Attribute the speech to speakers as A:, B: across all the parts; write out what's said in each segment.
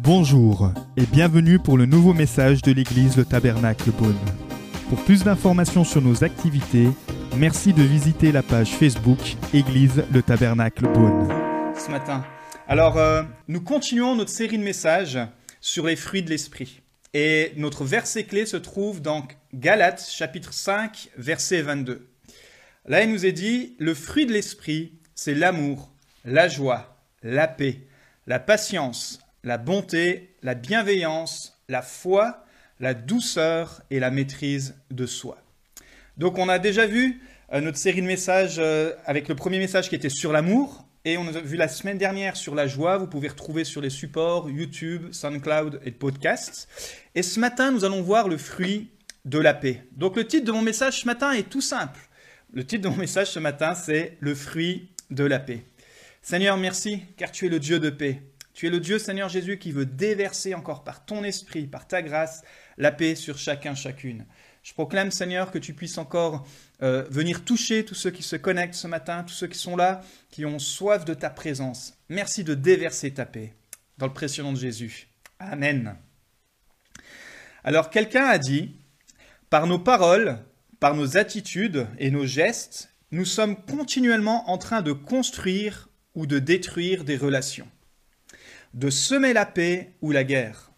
A: Bonjour et bienvenue pour le nouveau message de l'église Le Tabernacle Beaune. Pour plus d'informations sur nos activités, merci de visiter la page Facebook Église Le Tabernacle Beaune.
B: Ce matin. Alors, euh, nous continuons notre série de messages sur les fruits de l'esprit. Et notre verset clé se trouve dans Galates chapitre 5, verset 22. Là, il nous est dit, le fruit de l'esprit, c'est l'amour, la joie, la paix, la patience, la bonté, la bienveillance, la foi, la douceur et la maîtrise de soi. Donc on a déjà vu euh, notre série de messages euh, avec le premier message qui était sur l'amour et on a vu la semaine dernière sur la joie. Vous pouvez retrouver sur les supports YouTube, SoundCloud et podcasts. Et ce matin, nous allons voir le fruit de la paix. Donc le titre de mon message ce matin est tout simple. Le titre de mon message ce matin, c'est le fruit de la paix. Seigneur, merci car tu es le Dieu de paix. Tu es le Dieu, Seigneur Jésus, qui veut déverser encore par ton esprit, par ta grâce, la paix sur chacun, chacune. Je proclame, Seigneur, que tu puisses encore euh, venir toucher tous ceux qui se connectent ce matin, tous ceux qui sont là, qui ont soif de ta présence. Merci de déverser ta paix. Dans le précieux nom de Jésus. Amen. Alors, quelqu'un a dit, par nos paroles, par nos attitudes et nos gestes, nous sommes continuellement en train de construire ou de détruire des relations de semer la paix ou la guerre,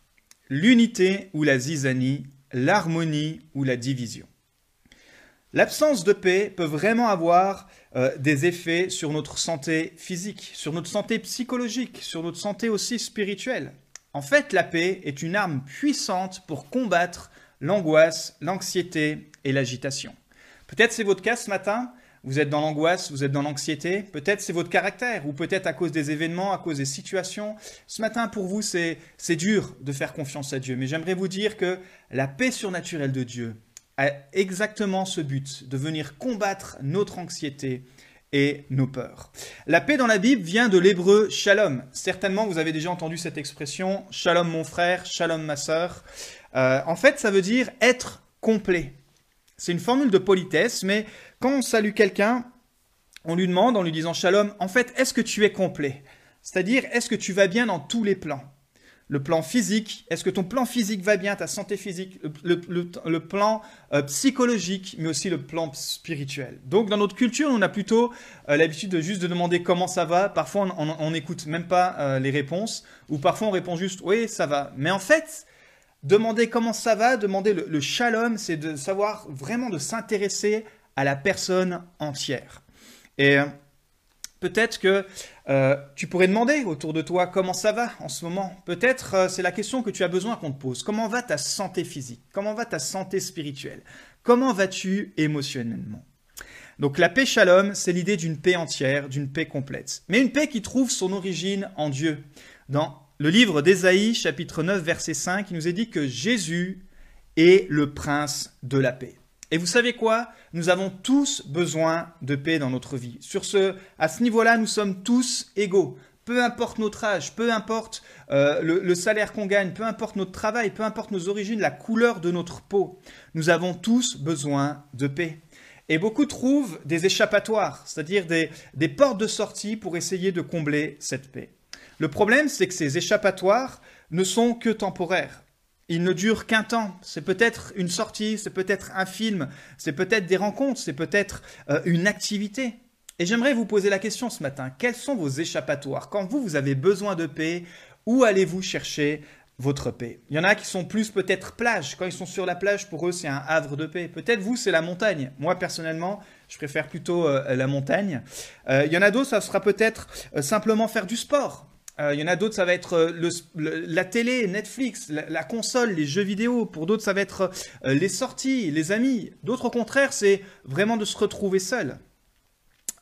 B: l'unité ou la zizanie, l'harmonie ou la division. L'absence de paix peut vraiment avoir euh, des effets sur notre santé physique, sur notre santé psychologique, sur notre santé aussi spirituelle. En fait, la paix est une arme puissante pour combattre l'angoisse, l'anxiété et l'agitation. Peut-être c'est votre cas ce matin, vous êtes dans l'angoisse, vous êtes dans l'anxiété, peut-être c'est votre caractère, ou peut-être à cause des événements, à cause des situations. Ce matin, pour vous, c'est dur de faire confiance à Dieu, mais j'aimerais vous dire que la paix surnaturelle de Dieu a exactement ce but, de venir combattre notre anxiété et nos peurs. La paix dans la Bible vient de l'hébreu shalom. Certainement, vous avez déjà entendu cette expression, shalom mon frère, shalom ma sœur. Euh, en fait, ça veut dire être complet. C'est une formule de politesse, mais quand on salue quelqu'un, on lui demande en lui disant shalom, en fait, est-ce que tu es complet? C'est-à-dire, est-ce que tu vas bien dans tous les plans? Le plan physique, est-ce que ton plan physique va bien, ta santé physique, le, plan euh, psychologique, mais aussi le plan spirituel? Donc dans notre culture, on a plutôt euh, l'habitude de juste de demander comment ça va. Parfois, on n'écoute même pas euh, les réponses, ou parfois on répond juste oui, ça va. Mais en fait, demander comment ça va, demander le, le shalom, c'est de savoir vraiment de s'intéresser à la personne entière. Et euh, peut-être que euh, tu pourrais demander autour de toi comment ça va en ce moment. Peut-être euh, c'est la question que tu as besoin qu'on te pose. Comment va ta santé physique? Comment va ta santé spirituelle? Comment vas-tu émotionnellement? Donc la paix shalom, c'est l'idée d'une paix entière, d'une paix complète. Mais une paix qui trouve son origine en Dieu. Dans le livre d'Ésaïe, chapitre 9, verset 5, il nous est dit que Jésus est le prince de la paix. Et vous savez quoi? Nous avons tous besoin de paix dans notre vie. Sur ce, à ce niveau-là, nous sommes tous égaux. Peu importe notre âge, peu importe euh, le, salaire qu'on gagne, peu importe notre travail, peu importe nos origines, la couleur de notre peau, nous avons tous besoin de paix. Et beaucoup trouvent des échappatoires, c'est-à-dire des, des portes de sortie pour essayer de combler cette paix. Le problème, c'est que ces échappatoires ne sont que temporaires. Il ne dure qu'un temps. C'est peut-être une sortie, c'est peut-être un film, c'est peut-être des rencontres, c'est peut-être euh, une activité. Et j'aimerais vous poser la question ce matin. Quels sont vos échappatoires Quand vous, vous avez besoin de paix, où allez-vous chercher votre paix? Il y en a qui sont plus peut-être plage. Quand ils sont sur la plage, pour eux, c'est un havre de paix. Peut-être vous, c'est la montagne. Moi, personnellement, je préfère plutôt euh, la montagne. Euh, il y en a d'autres, ça sera peut-être simplement faire du sport. Euh, il y en a d'autres, ça va être euh, la télé, Netflix, la, console, les jeux vidéo. Pour d'autres, ça va être euh, les sorties, les amis. D'autres, au contraire, c'est vraiment de se retrouver seul.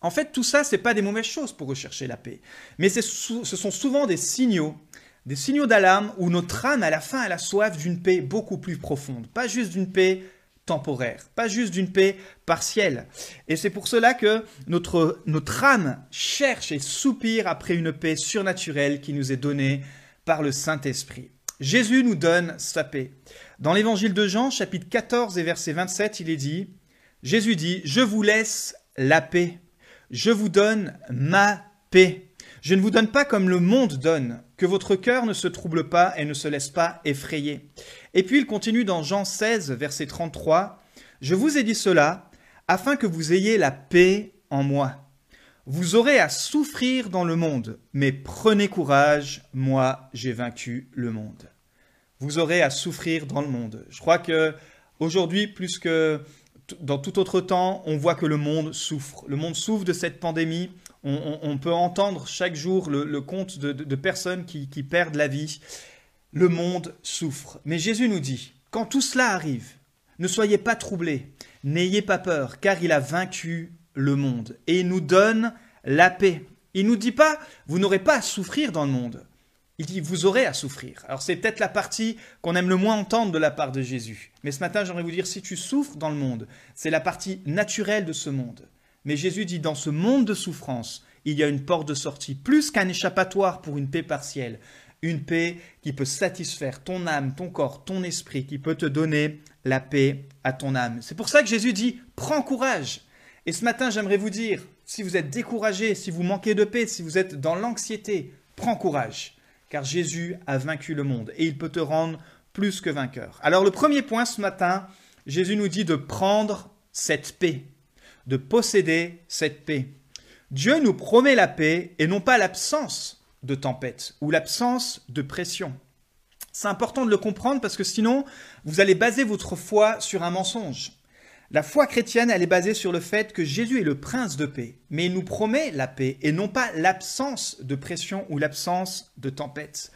B: En fait, tout ça, c'est pas des mauvaises choses pour rechercher la paix. Mais ce sont souvent des signaux, des signaux d'alarme où notre âme, à la fin, elle a soif d'une paix beaucoup plus profonde. Pas juste d'une paix temporaire, pas juste d'une paix partielle. Et c'est pour cela que notre, notre âme cherche et soupire après une paix surnaturelle qui nous est donnée par le Saint-Esprit. Jésus nous donne sa paix. Dans l'évangile de Jean, chapitre 14 et verset 27, il est dit, Jésus dit, Je vous laisse la paix, je vous donne ma paix. Je ne vous donne pas comme le monde donne, que votre cœur ne se trouble pas et ne se laisse pas effrayer. Et puis il continue dans Jean 16, verset 33, Je vous ai dit cela, afin que vous ayez la paix en moi. Vous aurez à souffrir dans le monde, mais prenez courage, moi j'ai vaincu le monde. Vous aurez à souffrir dans le monde. Je crois que aujourd'hui, plus que dans tout autre temps, on voit que le monde souffre. Le monde souffre de cette pandémie. On, peut entendre chaque jour le, compte de, personnes qui, qui perdent la vie. Le monde souffre. Mais Jésus nous dit, quand tout cela arrive, ne soyez pas troublés, n'ayez pas peur, car il a vaincu le monde. Et il nous donne la paix. Il nous dit pas, vous n'aurez pas à souffrir dans le monde. Il dit, vous aurez à souffrir. Alors c'est peut-être la partie qu'on aime le moins entendre de la part de Jésus. Mais ce matin, j'aimerais vous dire, si tu souffres dans le monde, c'est la partie naturelle de ce monde. Mais Jésus dit, dans ce monde de souffrance, il y a une porte de sortie, plus qu'un échappatoire pour une paix partielle. Une paix qui peut satisfaire ton âme, ton corps, ton esprit, qui peut te donner la paix à ton âme. C'est pour ça que Jésus dit, prends courage. Et ce matin, j'aimerais vous dire, si vous êtes découragé, si vous manquez de paix, si vous êtes dans l'anxiété, prends courage car Jésus a vaincu le monde et il peut te rendre plus que vainqueur. Alors le premier point ce matin, Jésus nous dit de prendre cette paix, de posséder cette paix. Dieu nous promet la paix et non pas l'absence de tempête ou l'absence de pression. C'est important de le comprendre parce que sinon, vous allez baser votre foi sur un mensonge. La foi chrétienne, elle est basée sur le fait que Jésus est le prince de paix, mais il nous promet la paix et non pas l'absence de pression ou l'absence de tempête.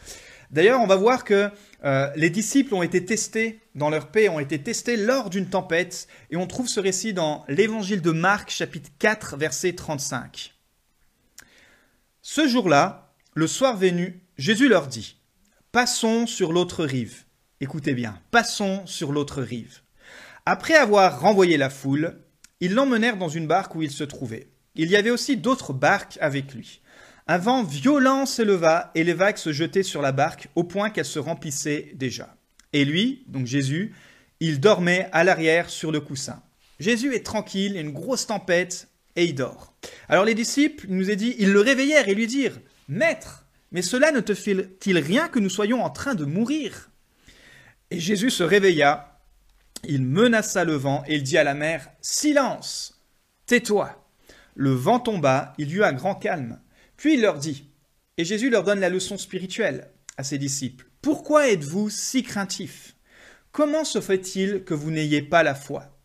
B: D'ailleurs, on va voir que euh, les disciples ont été testés dans leur paix, ont été testés lors d'une tempête, et on trouve ce récit dans l'évangile de Marc, chapitre 4, verset 35. Ce jour-là, le soir venu, Jésus leur dit, Passons sur l'autre rive. Écoutez bien, passons sur l'autre rive. Après avoir renvoyé la foule, ils l'emmenèrent dans une barque où il se trouvait. Il y avait aussi d'autres barques avec lui. Un vent violent s'éleva et les vagues se jetaient sur la barque au point qu'elle se remplissait déjà. Et lui, donc Jésus, il dormait à l'arrière sur le coussin. Jésus est tranquille, il y a une grosse tempête et il dort. Alors les disciples, il nous est dit, ils le réveillèrent et lui dirent Maître, mais cela ne te fait-il rien que nous soyons en train de mourir? Et Jésus se réveilla il menaça le vent et il dit à la mer Silence Tais-toi Le vent tomba, il y eut un grand calme. Puis il leur dit Et Jésus leur donne la leçon spirituelle à ses disciples. Pourquoi êtes-vous si craintifs? Comment se fait-il que vous n'ayez pas la foi?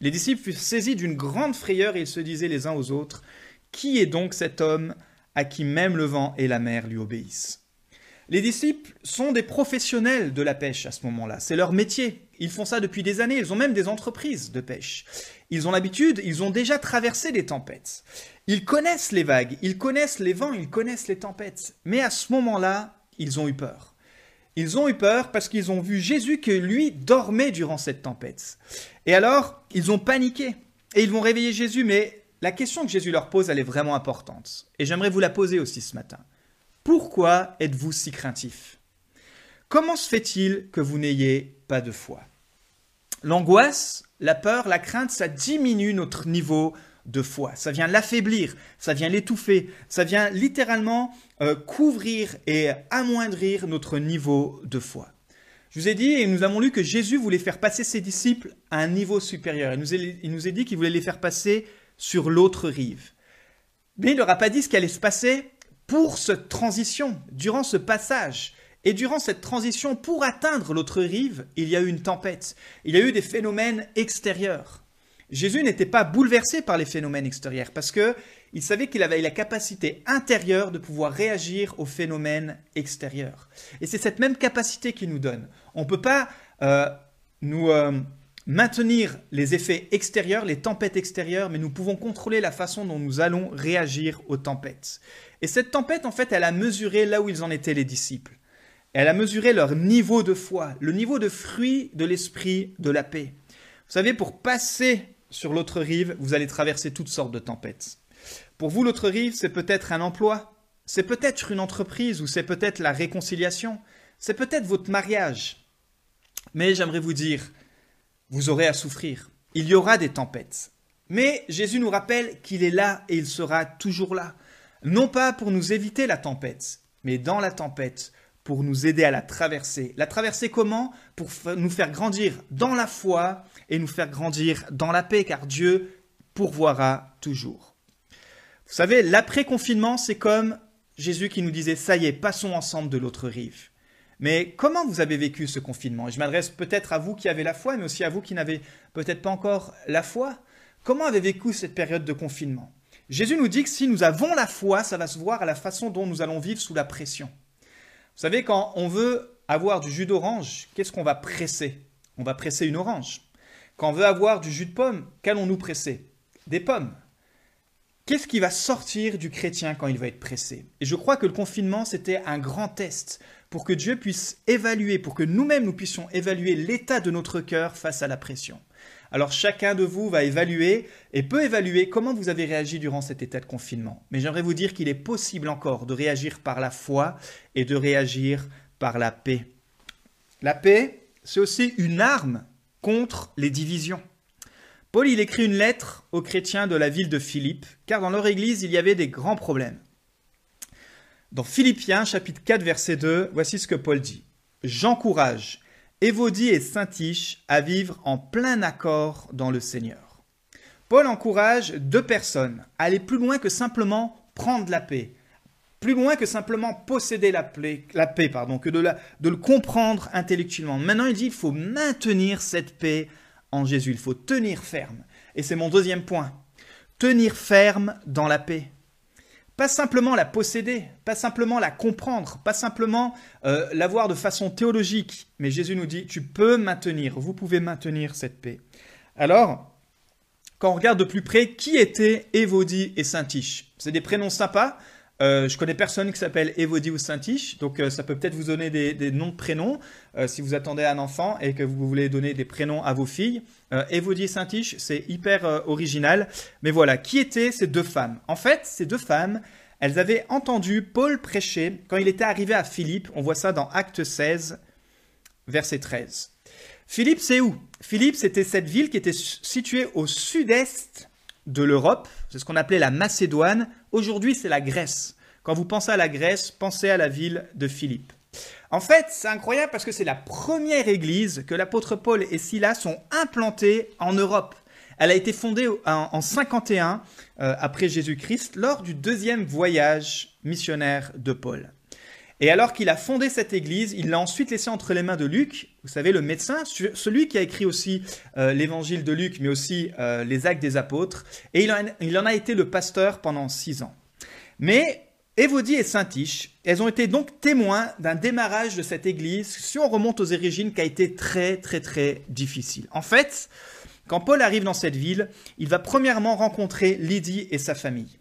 B: Les disciples furent saisis d'une grande frayeur et ils se disaient les uns aux autres Qui est donc cet homme à qui même le vent et la mer lui obéissent? Les disciples sont des professionnels de la pêche à ce moment-là. C'est leur métier. Ils font ça depuis des années. Ils ont même des entreprises de pêche. Ils ont l'habitude, ils ont déjà traversé des tempêtes. Ils connaissent les vagues, ils connaissent les vents, ils connaissent les tempêtes. Mais à ce moment-là, ils ont eu peur. Ils ont eu peur parce qu'ils ont vu Jésus que lui dormait durant cette tempête. Et alors, ils ont paniqué. Et ils vont réveiller Jésus, mais la question que Jésus leur pose, elle est vraiment importante. Et j'aimerais vous la poser aussi ce matin. Pourquoi êtes-vous si craintif? Comment se fait-il que vous n'ayez pas de foi? L'angoisse, la peur, la crainte, ça diminue notre niveau de foi. Ça vient l'affaiblir, ça vient l'étouffer, ça vient littéralement euh, couvrir et amoindrir notre niveau de foi. Je vous ai dit, et nous avons lu que Jésus voulait faire passer ses disciples à un niveau supérieur. Il nous, il nous a dit qu'il voulait les faire passer sur l'autre rive. Mais il ne leur a pas dit ce qui allait se passer pour cette transition, durant ce passage. Et durant cette transition, pour atteindre l'autre rive, il y a eu une tempête. Il y a eu des phénomènes extérieurs. Jésus n'était pas bouleversé par les phénomènes extérieurs parce que il savait qu'il avait la capacité intérieure de pouvoir réagir aux phénomènes extérieurs. Et c'est cette même capacité qu'il nous donne. On ne peut pas euh, nous euh, maintenir les effets extérieurs, les tempêtes extérieures, mais nous pouvons contrôler la façon dont nous allons réagir aux tempêtes. Et cette tempête, en fait, elle a mesuré là où ils en étaient les disciples. Elle a mesuré leur niveau de foi, le niveau de fruit de l'esprit de la paix. Vous savez, pour passer sur l'autre rive, vous allez traverser toutes sortes de tempêtes. Pour vous, l'autre rive, c'est peut-être un emploi, c'est peut-être une entreprise ou c'est peut-être la réconciliation, c'est peut-être votre mariage. Mais j'aimerais vous dire, vous aurez à souffrir. Il y aura des tempêtes. Mais Jésus nous rappelle qu'il est là et il sera toujours là. non pas pour nous éviter la tempête, mais dans la tempête, pour nous aider à la traverser. La traverser comment? Pour nous faire grandir dans la foi et nous faire grandir dans la paix, car Dieu pourvoira toujours. Vous savez, l'après-confinement, c'est comme Jésus qui nous disait, ça y est, passons ensemble de l'autre rive. Mais comment vous avez vécu ce confinement? Je m'adresse peut-être à vous qui avez la foi, mais aussi à vous qui n'avez peut-être pas encore la foi. Comment avez-vous vécu cette période de confinement? Jésus nous dit que si nous avons la foi, ça va se voir à la façon dont nous allons vivre sous la pression. Vous savez, quand on veut avoir du jus d'orange, qu'est-ce qu'on va presser? On va presser une orange. Quand on veut avoir du jus de pomme, qu'allons-nous presser? Des pommes. Qu'est-ce qui va sortir du chrétien quand il va être pressé? Et je crois que le confinement, c'était un grand test pour que Dieu puisse évaluer, pour que nous-mêmes nous puissions évaluer l'état de notre cœur face à la pression. Alors chacun de vous va évaluer et peut évaluer comment vous avez réagi durant cet état de confinement. Mais j'aimerais vous dire qu'il est possible encore de réagir par la foi et de réagir par la paix. La paix, c'est aussi une arme contre les divisions. Paul, il écrit une lettre aux chrétiens de la ville de Philippe, car dans leur église, il y avait des grands problèmes. Dans Philippiens chapitre 4 verset 2, voici ce que Paul dit. J'encourage Évodie et Saint-Tiche à vivre en plein accord dans le Seigneur. Paul encourage deux personnes à aller plus loin que simplement prendre la paix, plus loin que simplement posséder la paix, la pardon, que de, de le comprendre intellectuellement. Maintenant, il dit il faut maintenir cette paix en Jésus, il faut tenir ferme. Et c'est mon deuxième point. Tenir ferme dans la paix. Pas simplement la posséder, pas simplement la comprendre, pas simplement euh, l'avoir de façon théologique, mais Jésus nous dit, tu peux maintenir, vous pouvez maintenir cette paix. Alors, quand on regarde de plus près, qui étaient Évodie et Saint-Tiche? C'est des prénoms sympas, euh, je connais personne qui s'appelle Evodie ou Saint-Tiche, donc euh, ça peut peut-être vous donner des, noms de prénoms euh, si vous attendez un enfant et que vous voulez donner des prénoms à vos filles. Evodie et Saint-Tiche, c'est hyper original. Mais voilà, qui étaient ces deux femmes? En fait, ces deux femmes, elles avaient entendu Paul prêcher quand il était arrivé à Philippe. On voit ça dans Acte 16, verset 13. Philippe, c'est où? Philippe, c'était cette ville qui était située au sud-est de l'Europe. C'est ce qu'on appelait la Macédoine. Aujourd'hui, c'est la Grèce. Quand vous pensez à la Grèce, pensez à la ville de Philippe. En fait, c'est incroyable parce que c'est la première église que l'apôtre Paul et Silas ont implantée en Europe. Elle a été fondée en 51 euh, après Jésus-Christ lors du deuxième voyage missionnaire de Paul. Et alors qu'il a fondé cette église, il l'a ensuite laissée entre les mains de Luc, vous savez, le médecin, celui qui a écrit aussi euh, l'évangile de Luc, mais aussi euh, les actes des apôtres. Et il en, a été le pasteur pendant six ans. Mais Évodie et Saint-Tiche, elles ont été donc témoins d'un démarrage de cette église, si on remonte aux origines, qui a été très, très, très difficile. En fait, quand Paul arrive dans cette ville, il va premièrement rencontrer Lydie et sa famille.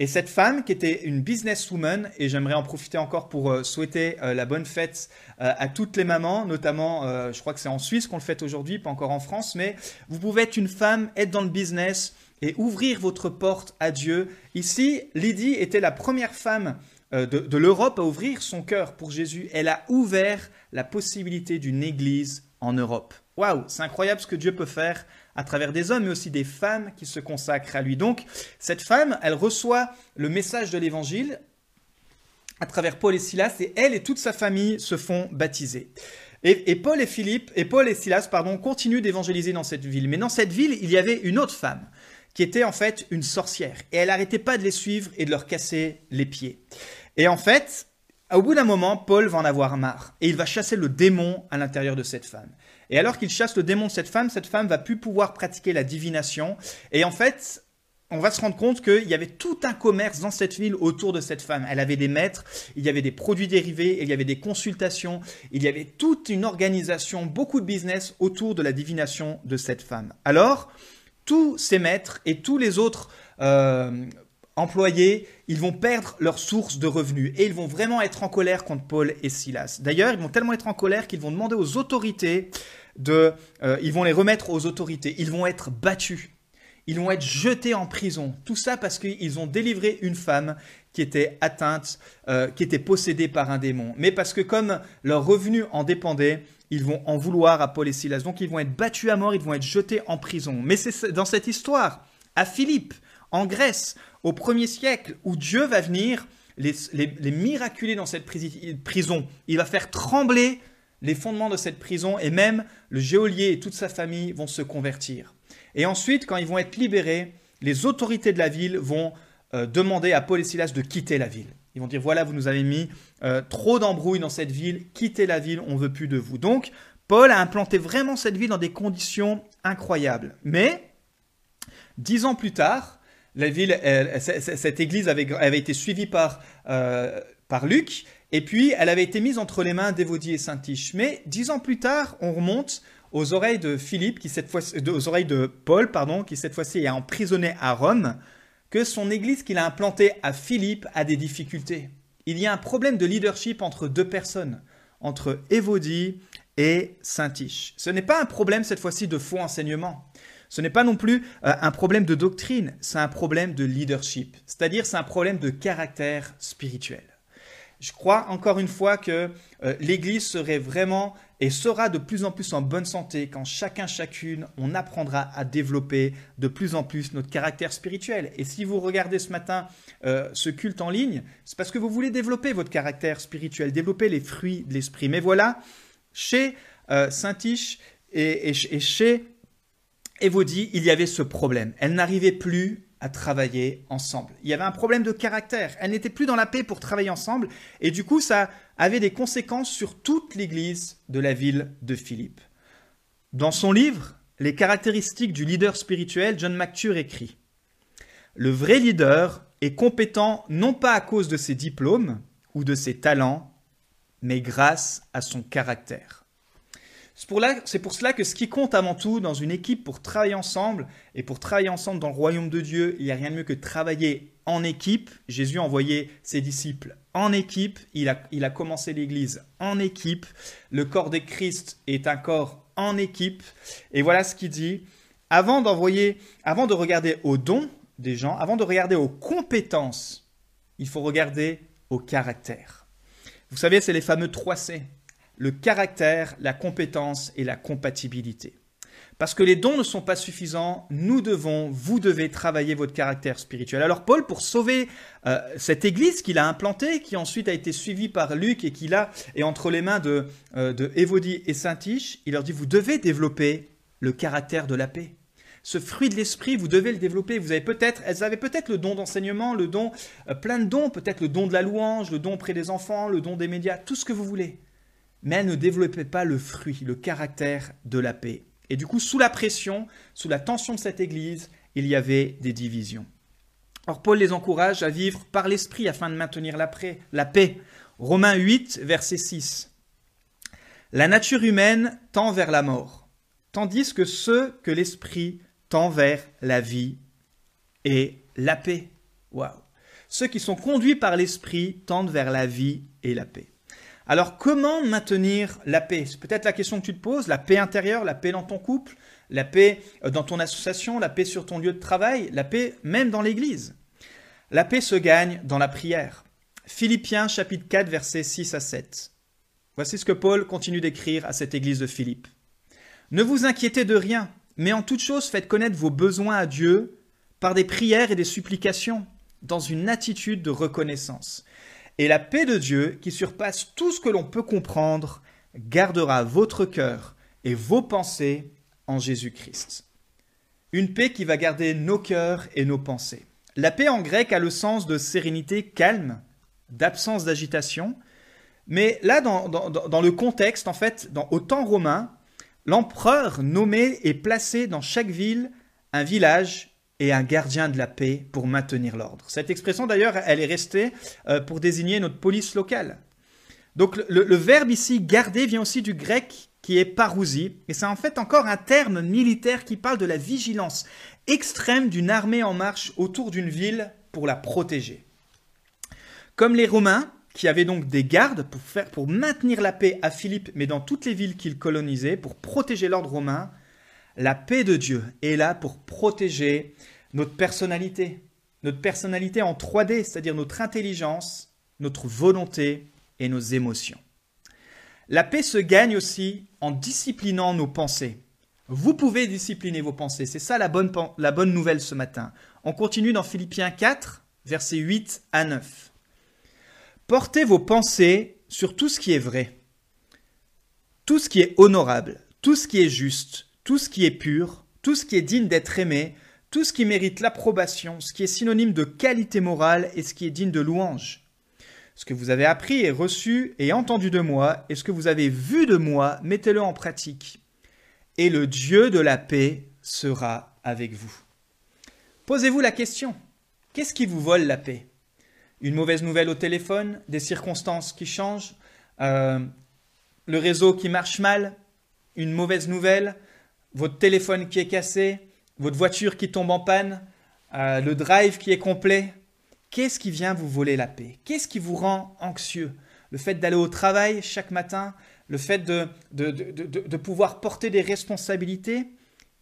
B: Et cette femme, qui était une businesswoman, et j'aimerais en profiter encore pour euh, souhaiter euh, la bonne fête euh, à toutes les mamans, notamment, je crois que c'est en Suisse qu'on le fête aujourd'hui, pas encore en France, mais vous pouvez être une femme, être dans le business et ouvrir votre porte à Dieu. Ici, Lydie était la première femme de, de l'Europe à ouvrir son cœur pour Jésus. Elle a ouvert la possibilité d'une église en Europe. Waouh, c'est incroyable ce que Dieu peut faire à travers des hommes, mais aussi des femmes qui se consacrent à lui. Donc, cette femme, elle reçoit le message de l'évangile à travers Paul et Silas, et elle et toute sa famille se font baptiser. Et, Paul et Philippe, et Paul et Silas, pardon, continuent d'évangéliser dans cette ville. Mais dans cette ville, il y avait une autre femme qui était en fait une sorcière, et elle n'arrêtait pas de les suivre et de leur casser les pieds. Et en fait, au bout d'un moment, Paul va en avoir marre, et il va chasser le démon à l'intérieur de cette femme. Et alors qu'il chasse le démon de cette femme, cette femme va plus pouvoir pratiquer la divination. Et en fait, on va se rendre compte qu'il y avait tout un commerce dans cette ville autour de cette femme. Elle avait des maîtres, il y avait des produits dérivés, il y avait des consultations, il y avait toute une organisation, beaucoup de business autour de la divination de cette femme. Alors, tous ces maîtres et tous les autres euh, employés, ils vont perdre leur source de revenus et ils vont vraiment être en colère contre Paul et Silas. D'ailleurs, ils vont tellement être en colère qu'ils vont demander aux autorités de... Euh, ils vont les remettre aux autorités. Ils vont être battus. Ils vont être jetés en prison. Tout ça parce qu'ils ont délivré une femme qui était atteinte, euh, qui était possédée par un démon. Mais parce que comme leur revenu en dépendait, ils vont en vouloir à Paul et Silas. Donc ils vont être battus à mort, ils vont être jetés en prison. Mais c'est dans cette histoire, à Philippe, en Grèce, au premier siècle où Dieu va venir les, miraculer dans cette prison. Il va faire trembler les fondements de cette prison et même le geôlier et toute sa famille vont se convertir. Et ensuite, quand ils vont être libérés, les autorités de la ville vont euh, demander à Paul et Silas de quitter la ville. Ils vont dire voilà, vous nous avez mis euh, trop d'embrouilles dans cette ville, quittez la ville, on veut plus de vous. Donc, Paul a implanté vraiment cette ville dans des conditions incroyables. Mais, dix ans plus tard, la ville, cette église avait, été suivie par, euh, par Luc, et puis elle avait été mise entre les mains d'Évodie et Saint-Tiche. Mais dix ans plus tard, on remonte aux oreilles de Philippe, qui cette fois, aux oreilles de Paul, pardon, qui cette fois-ci est emprisonné à Rome, que son église qu'il a implantée à Philippe a des difficultés. Il y a un problème de leadership entre deux personnes, entre Évodie et Saint-Tiche. Ce n'est pas un problème cette fois-ci de faux enseignement. Ce n'est pas non plus euh, un problème de doctrine, c'est un problème de leadership, c'est-à-dire c'est un problème de caractère spirituel. Je crois encore une fois que euh, l'Église serait vraiment et sera de plus en plus en bonne santé quand chacun, chacune, on apprendra à développer de plus en plus notre caractère spirituel. Et si vous regardez ce matin euh, ce culte en ligne, c'est parce que vous voulez développer votre caractère spirituel, développer les fruits de l'esprit. Mais voilà, chez Saint-Tiche et, chez Évodie, il y avait ce problème. Elle n'arrivait plus à travailler ensemble. Il y avait un problème de caractère. Elle n'était plus dans la paix pour travailler ensemble. Et du coup, ça avait des conséquences sur toute l'église de la ville de Philippe. Dans son livre, Les caractéristiques du leader spirituel, John McTure écrit Le vrai leader est compétent non pas à cause de ses diplômes ou de ses talents, mais grâce à son caractère. C'est pour, cela que ce qui compte avant tout dans une équipe pour travailler ensemble, et pour travailler ensemble dans le royaume de Dieu, il n'y a rien de mieux que travailler en équipe. Jésus a envoyé ses disciples en équipe, il a, commencé l'Église en équipe, le corps de Christ est un corps en équipe, et voilà ce qu'il dit. Avant d'envoyer, avant de regarder aux dons des gens, avant de regarder aux compétences, il faut regarder au caractère. Vous savez, c'est les fameux 3 C le caractère, la compétence et la compatibilité. Parce que les dons ne sont pas suffisants, nous devons, vous devez travailler votre caractère spirituel. Alors Paul, pour sauver euh, cette église qu'il a implantée, qui ensuite a été suivie par Luc et qui là est entre les mains de, euh, et Saint-Tiche, il leur dit, vous devez développer le caractère de la paix. Ce fruit de l'esprit, vous devez le développer. Vous avez peut-être, elles avaient peut-être le don d'enseignement, le don, euh, plein de dons, peut-être le don de la louange, le don auprès des enfants, le don des médias, tout ce que vous voulez mais elle ne développait pas le fruit, le caractère de la paix. Et du coup, sous la pression, sous la tension de cette Église, il y avait des divisions. Or, Paul les encourage à vivre par l'Esprit afin de maintenir la, paix. Romains 8, verset 6. La nature humaine tend vers la mort, tandis que ceux que l'Esprit tend vers la vie et la paix. Waouh! Ceux qui sont conduits par l'Esprit tendent vers la vie et la paix. Alors comment maintenir la paix? C'est peut-être la question que tu te poses, la paix intérieure, la paix dans ton couple, la paix euh, dans ton association, la paix sur ton lieu de travail, la paix même dans l'église. La paix se gagne dans la prière. Philippiens chapitre 4 versets 6 à 7. Voici ce que Paul continue d'écrire à cette église de Philippe. Ne vous inquiétez de rien, mais en toute chose faites connaître vos besoins à Dieu par des prières et des supplications, dans une attitude de reconnaissance. Et la paix de Dieu, qui surpasse tout ce que l'on peut comprendre, gardera votre cœur et vos pensées en Jésus-Christ. Une paix qui va garder nos cœurs et nos pensées. La paix en grec a le sens de sérénité calme, d'absence d'agitation. Mais là, dans, le contexte, en fait, au temps romain, l'empereur nommé et placé dans chaque ville un village et un gardien de la paix pour maintenir l'ordre. Cette expression d'ailleurs, elle est restée euh, pour désigner notre police locale. Donc le, verbe ici garder vient aussi du grec qui est parousie, et c'est en fait encore un terme militaire qui parle de la vigilance extrême d'une armée en marche autour d'une ville pour la protéger. Comme les Romains, qui avaient donc des gardes pour, faire, pour maintenir la paix à Philippe, mais dans toutes les villes qu'ils colonisaient, pour protéger l'ordre romain, la paix de Dieu est là pour protéger notre personnalité, notre personnalité en 3D, c'est-à-dire notre intelligence, notre volonté et nos émotions. La paix se gagne aussi en disciplinant nos pensées. Vous pouvez discipliner vos pensées, c'est ça la bonne, nouvelle ce matin. On continue dans Philippiens 4, versets 8 à 9. Portez vos pensées sur tout ce qui est vrai, tout ce qui est honorable, tout ce qui est juste, tout ce qui est pur, tout ce qui est digne d'être aimé, tout ce qui mérite l'approbation, ce qui est synonyme de qualité morale et ce qui est digne de louange. Ce que vous avez appris et reçu et entendu de moi, et ce que vous avez vu de moi, mettez-le en pratique. Et le Dieu de la paix sera avec vous. Posez-vous la question, qu'est-ce qui vous vole la paix? Une mauvaise nouvelle au téléphone, des circonstances qui changent, euh, le réseau qui marche mal, une mauvaise nouvelle, votre téléphone qui est cassé, votre voiture qui tombe en panne, euh, le drive qui est complet, qu'est-ce qui vient vous voler la paix? Qu'est-ce qui vous rend anxieux? Le fait d'aller au travail chaque matin, le fait de, de, de, pouvoir porter des responsabilités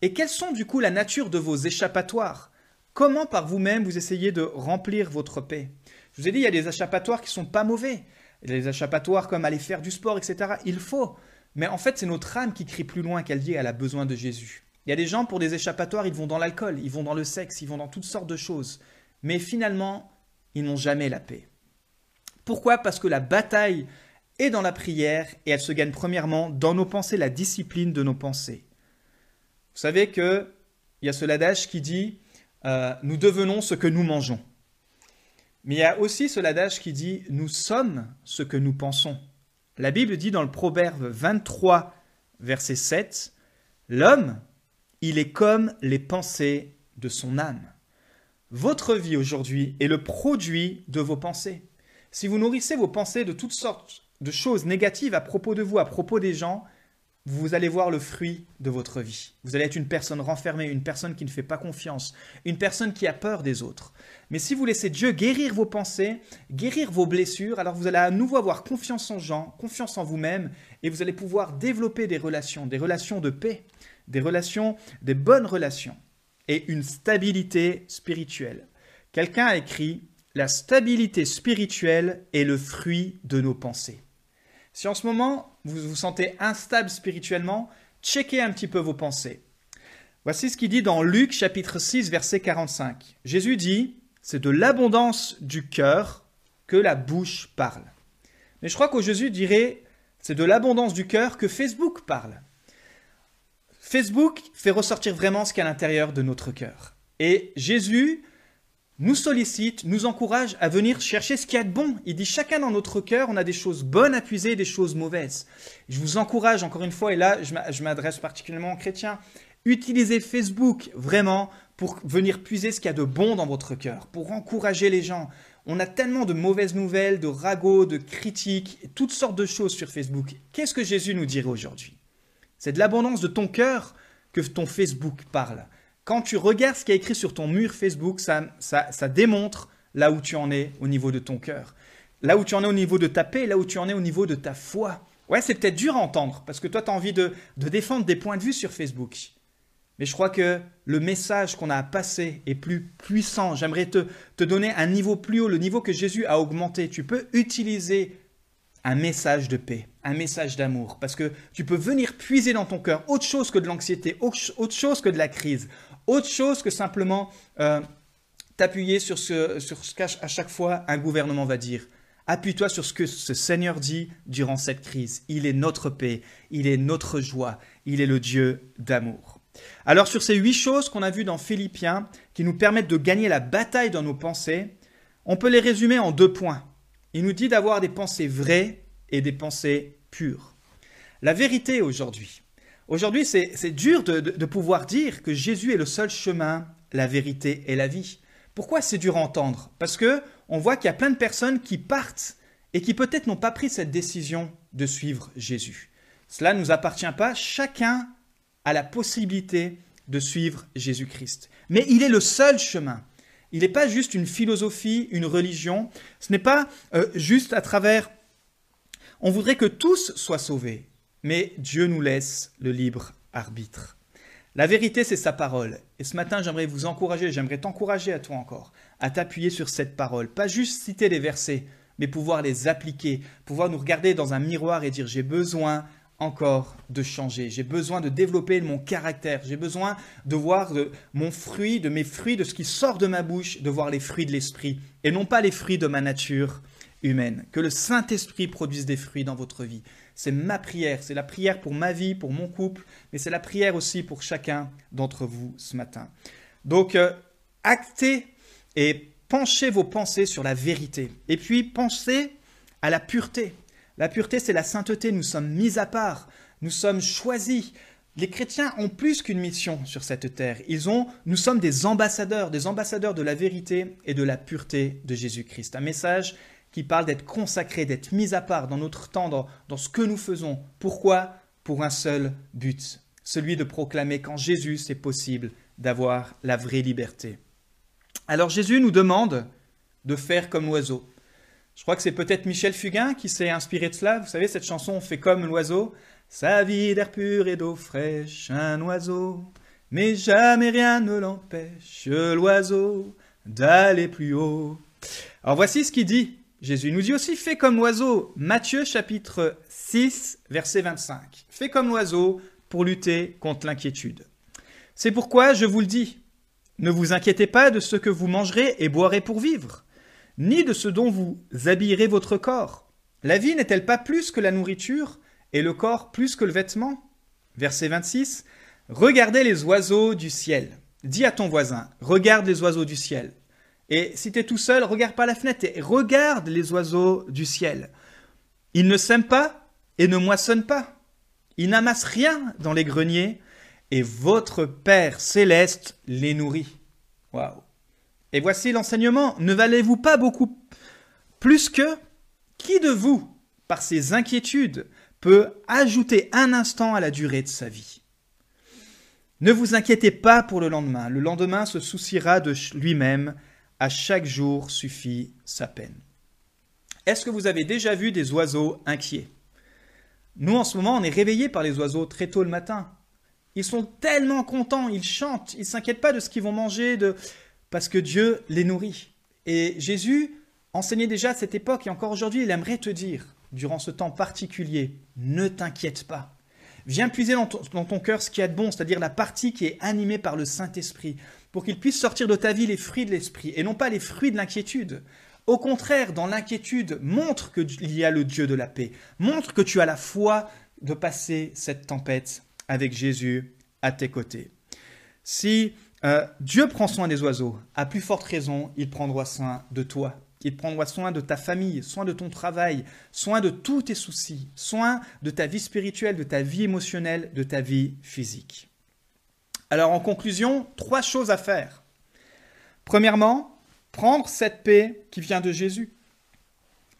B: Et quelles sont du coup la nature de vos échappatoires? Comment par vous-même vous essayez de remplir votre paix? Je vous ai dit, il y a des échappatoires qui sont pas mauvais. Il y a des échappatoires comme aller faire du sport, etc. Il faut. Mais en fait, c'est notre âme qui crie plus loin qu'elle dit qu'elle a besoin de Jésus. Il y a des gens, pour des échappatoires, ils vont dans l'alcool, ils vont dans le sexe, ils vont dans toutes sortes de choses. Mais finalement, ils n'ont jamais la paix. Pourquoi? Parce que la bataille est dans la prière et elle se gagne premièrement dans nos pensées, la discipline de nos pensées. Vous savez qu'il y a ce ladage qui dit euh, Nous devenons ce que nous mangeons. Mais il y a aussi ce ladage qui dit Nous sommes ce que nous pensons. La Bible dit dans le Proverbe 23, verset 7 L'homme il est comme les pensées de son âme. Votre vie aujourd'hui est le produit de vos pensées. Si vous nourrissez vos pensées de toutes sortes de choses négatives à propos de vous, à propos des gens, vous allez voir le fruit de votre vie. Vous allez être une personne renfermée, une personne qui ne fait pas confiance, une personne qui a peur des autres. Mais si vous laissez Dieu guérir vos pensées, guérir vos blessures, alors vous allez à nouveau avoir confiance en gens, confiance en vous-même, et vous allez pouvoir développer des relations, des relations de paix, des relations, des bonnes relations et une stabilité spirituelle. Quelqu'un a écrit La stabilité spirituelle est le fruit de nos pensées. Si en ce moment vous vous sentez instable spirituellement, checkez un petit peu vos pensées. Voici ce qu'il dit dans Luc chapitre 6 verset 45. Jésus dit C'est de l'abondance du cœur que la bouche parle. Mais je crois qu'au Jésus dirait C'est de l'abondance du cœur que Facebook parle. Facebook fait ressortir vraiment ce qu'il y a à l'intérieur de notre cœur. Et Jésus nous sollicite, nous encourage à venir chercher ce qu'il y a de bon. Il dit chacun dans notre cœur, on a des choses bonnes à puiser et des choses mauvaises. Je vous encourage encore une fois, et là je m'adresse particulièrement aux chrétiens, utilisez Facebook vraiment pour venir puiser ce qu'il y a de bon dans votre cœur, pour encourager les gens. On a tellement de mauvaises nouvelles, de ragots, de critiques, toutes sortes de choses sur Facebook. Qu'est-ce que Jésus nous dirait aujourd'hui? C'est de l'abondance de ton cœur que ton Facebook parle. Quand tu regardes ce qui est écrit sur ton mur Facebook, ça, démontre là où tu en es au niveau de ton cœur. Là où tu en es au niveau de ta paix, là où tu en es au niveau de ta foi. Ouais, c'est peut-être dur à entendre, parce que toi, tu as envie de, défendre des points de vue sur Facebook. Mais je crois que le message qu'on a à passer est plus puissant. J'aimerais te donner un niveau plus haut, le niveau que Jésus a augmenté. Tu peux utiliser un message de paix, un message d'amour, parce que tu peux venir puiser dans ton cœur autre chose que de l'anxiété, autre chose que de la crise, autre chose que simplement euh, t'appuyer sur ce, sur ce qu'à chaque fois un gouvernement va dire. Appuie-toi sur ce que ce Seigneur dit durant cette crise. Il est notre paix, il est notre joie, il est le Dieu d'amour. Alors sur ces huit choses qu'on a vues dans Philippiens, qui nous permettent de gagner la bataille dans nos pensées, on peut les résumer en deux points. Il nous dit d'avoir des pensées vraies et des pensées pures. La vérité aujourd'hui. Aujourd'hui, c'est dur de, pouvoir dire que Jésus est le seul chemin, la vérité et la vie. Pourquoi c'est dur à entendre? Parce que on voit qu'il y a plein de personnes qui partent et qui peut-être n'ont pas pris cette décision de suivre Jésus. Cela ne nous appartient pas. Chacun a la possibilité de suivre Jésus-Christ. Mais il est le seul chemin. Il n'est pas juste une philosophie, une religion. Ce n'est pas euh, juste à travers... On voudrait que tous soient sauvés, mais Dieu nous laisse le libre arbitre. La vérité, c'est sa parole. Et ce matin, j'aimerais vous encourager, j'aimerais t'encourager à toi encore, à t'appuyer sur cette parole. Pas juste citer les versets, mais pouvoir les appliquer, pouvoir nous regarder dans un miroir et dire j'ai besoin encore de changer. J'ai besoin de développer mon caractère. J'ai besoin de voir de mon fruit, de mes fruits, de ce qui sort de ma bouche, de voir les fruits de l'esprit et non pas les fruits de ma nature humaine. Que le Saint-Esprit produise des fruits dans votre vie. C'est ma prière. C'est la prière pour ma vie, pour mon couple, mais c'est la prière aussi pour chacun d'entre vous ce matin. Donc, euh, actez et penchez vos pensées sur la vérité. Et puis, pensez à la pureté. La pureté, c'est la sainteté. Nous sommes mis à part. Nous sommes choisis. Les chrétiens ont plus qu'une mission sur cette terre. Ils ont, nous sommes des ambassadeurs, des ambassadeurs de la vérité et de la pureté de Jésus-Christ. Un message qui parle d'être consacré, d'être mis à part dans notre temps, dans, ce que nous faisons. Pourquoi? Pour un seul but, celui de proclamer qu'en Jésus, c'est possible d'avoir la vraie liberté. Alors Jésus nous demande de faire comme l'oiseau. Je crois que c'est peut-être Michel Fugain qui s'est inspiré de cela. Vous savez, cette chanson On fait comme l'oiseau. Sa vie d'air pur et d'eau fraîche, un oiseau. Mais jamais rien ne l'empêche, l'oiseau, d'aller plus haut. Alors voici ce qu'il dit. Jésus nous dit aussi Fais comme l'oiseau. Matthieu chapitre 6, verset 25. Fais comme l'oiseau pour lutter contre l'inquiétude. C'est pourquoi je vous le dis. Ne vous inquiétez pas de ce que vous mangerez et boirez pour vivre ni de ce dont vous habillerez votre corps. La vie n'est-elle pas plus que la nourriture, et le corps plus que le vêtement? Verset 26. Regardez les oiseaux du ciel. Dis à ton voisin, regarde les oiseaux du ciel. Et si tu es tout seul, regarde par la fenêtre et regarde les oiseaux du ciel. Ils ne sèment pas et ne moissonnent pas. Ils n'amassent rien dans les greniers et votre Père céleste les nourrit. Waouh! Et voici l'enseignement. Ne valez-vous pas beaucoup plus que qui de vous, par ses inquiétudes, peut ajouter un instant à la durée de sa vie? Ne vous inquiétez pas pour le lendemain. Le lendemain se souciera de lui-même. À chaque jour suffit sa peine. Est-ce que vous avez déjà vu des oiseaux inquiets? Nous, en ce moment, on est réveillés par les oiseaux très tôt le matin. Ils sont tellement contents, ils chantent, ils ne s'inquiètent pas de ce qu'ils vont manger, de, parce que Dieu les nourrit. Et Jésus enseignait déjà à cette époque, et encore aujourd'hui, il aimerait te dire, durant ce temps particulier, ne t'inquiète pas. Viens puiser dans ton, cœur ce qui a de bon, c'est-à-dire la partie qui est animée par le Saint-Esprit, pour qu'il puisse sortir de ta vie les fruits de l'Esprit, et non pas les fruits de l'inquiétude. Au contraire, dans l'inquiétude, montre qu'il y a le Dieu de la paix, montre que tu as la foi de passer cette tempête avec Jésus à tes côtés. Si euh, Dieu prend soin des oiseaux. À plus forte raison, il prendra soin de toi. Il prendra soin de ta famille, soin de ton travail, soin de tous tes soucis, soin de ta vie spirituelle, de ta vie émotionnelle, de ta vie physique. Alors en conclusion, trois choses à faire. Premièrement, prendre cette paix qui vient de Jésus.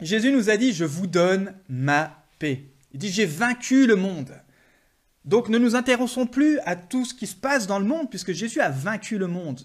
B: Jésus nous a dit, je vous donne ma paix. Il dit, j'ai vaincu le monde. Donc ne nous intéressons plus à tout ce qui se passe dans le monde, puisque Jésus a vaincu le monde.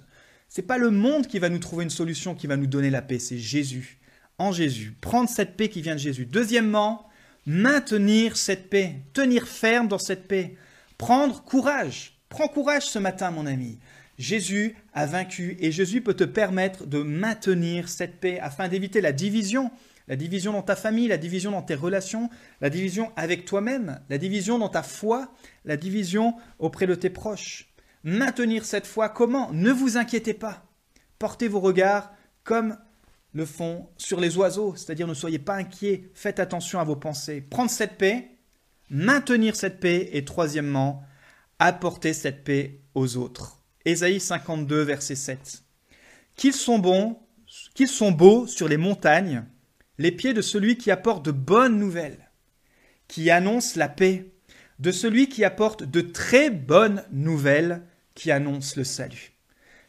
B: Ce n'est pas le monde qui va nous trouver une solution, qui va nous donner la paix, c'est Jésus. En Jésus. Prendre cette paix qui vient de Jésus. Deuxièmement, maintenir cette paix, tenir ferme dans cette paix. Prendre courage. Prends courage ce matin, mon ami. Jésus a vaincu et Jésus peut te permettre de maintenir cette paix afin d'éviter la division, la division dans ta famille, la division dans tes relations, la division avec toi-même, la division dans ta foi, la division auprès de tes proches. Maintenir cette foi comment? Ne vous inquiétez pas. Portez vos regards comme le font sur les oiseaux, c'est-à-dire ne soyez pas inquiets, faites attention à vos pensées. Prendre cette paix, maintenir cette paix et troisièmement, apporter cette paix aux autres. Ésaïe 52, verset 7. Qu'ils sont bons, qu'ils sont beaux sur les montagnes, les pieds de celui qui apporte de bonnes nouvelles, qui annonce la paix, de celui qui apporte de très bonnes nouvelles, qui annonce le salut.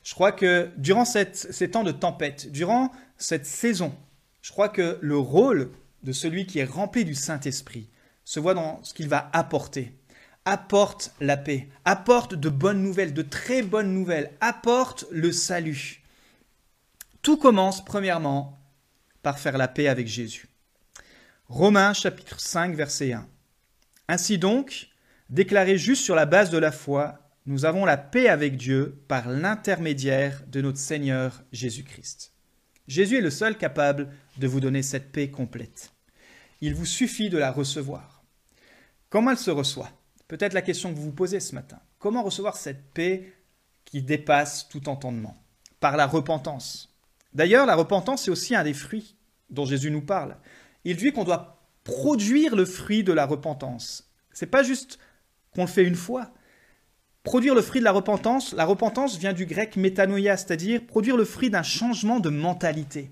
B: Je crois que durant ces temps de tempête, durant cette saison, je crois que le rôle de celui qui est rempli du Saint-Esprit se voit dans ce qu'il va apporter. Apporte la paix, apporte de bonnes nouvelles, de très bonnes nouvelles, apporte le salut. Tout commence premièrement par faire la paix avec Jésus. Romains chapitre 5 verset 1. Ainsi donc, déclaré juste sur la base de la foi, nous avons la paix avec Dieu par l'intermédiaire de notre Seigneur Jésus-Christ. Jésus est le seul capable de vous donner cette paix complète. Il vous suffit de la recevoir. Comment elle se reçoit? Peut-être la question que vous vous posez ce matin. Comment recevoir cette paix qui dépasse tout entendement? Par la repentance. D'ailleurs, la repentance est aussi un des fruits dont Jésus nous parle. Il dit qu'on doit produire le fruit de la repentance. C'est pas juste qu'on le fait une fois. Produire le fruit de la repentance, la repentance vient du grec métanoïa, c'est-à-dire produire le fruit d'un changement de mentalité.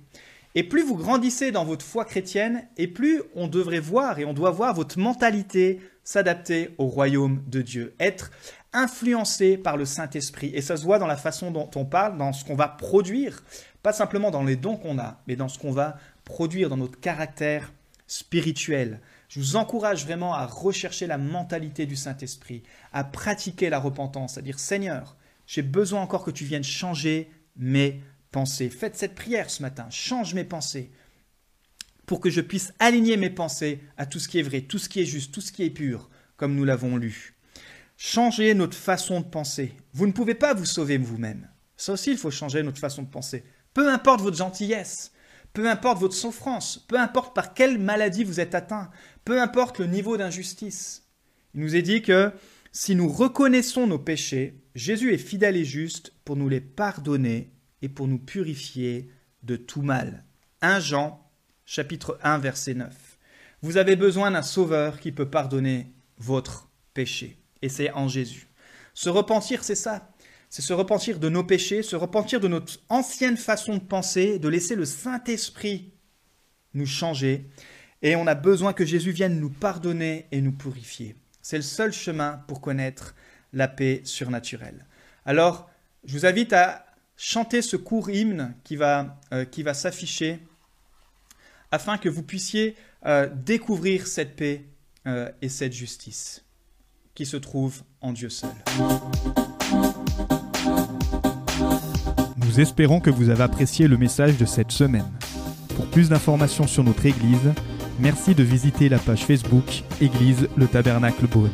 B: Et plus vous grandissez dans votre foi chrétienne, et plus on devrait voir et on doit voir votre mentalité s'adapter au royaume de Dieu, être influencé par le Saint-Esprit. Et ça se voit dans la façon dont on parle, dans ce qu'on va produire, pas simplement dans les dons qu'on a, mais dans ce qu'on va produire, dans notre caractère spirituel. Je vous encourage vraiment à rechercher la mentalité du Saint-Esprit, à pratiquer la repentance, à dire Seigneur, j'ai besoin encore que tu viennes changer mes pensées. Faites cette prière ce matin, change mes pensées, pour que je puisse aligner mes pensées à tout ce qui est vrai, tout ce qui est juste, tout ce qui est pur, comme nous l'avons lu. Changez notre façon de penser. Vous ne pouvez pas vous sauver vous-même. Ça aussi, il faut changer notre façon de penser. Peu importe votre gentillesse, peu importe votre souffrance, peu importe par quelle maladie vous êtes atteint, peu importe le niveau d'injustice. Il nous est dit que si nous reconnaissons nos péchés, Jésus est fidèle et juste pour nous les pardonner et pour nous purifier de tout mal. 1 Jean, chapitre 1, verset 9. Vous avez besoin d'un sauveur qui peut pardonner votre péché. Et c'est en Jésus. Se repentir, c'est ça c'est se repentir de nos péchés, se repentir de notre ancienne façon de penser, de laisser le Saint-Esprit nous changer. Et on a besoin que Jésus vienne nous pardonner et nous purifier. C'est le seul chemin pour connaître la paix surnaturelle. Alors, je vous invite à chanter ce court hymne qui va, euh, qui va s'afficher afin que vous puissiez euh, découvrir cette paix euh, et cette justice qui se trouve en Dieu seul.
A: Nous espérons que vous avez apprécié le message de cette semaine. Pour plus d'informations sur notre Église, merci de visiter la page Facebook Église le Tabernacle Beaune.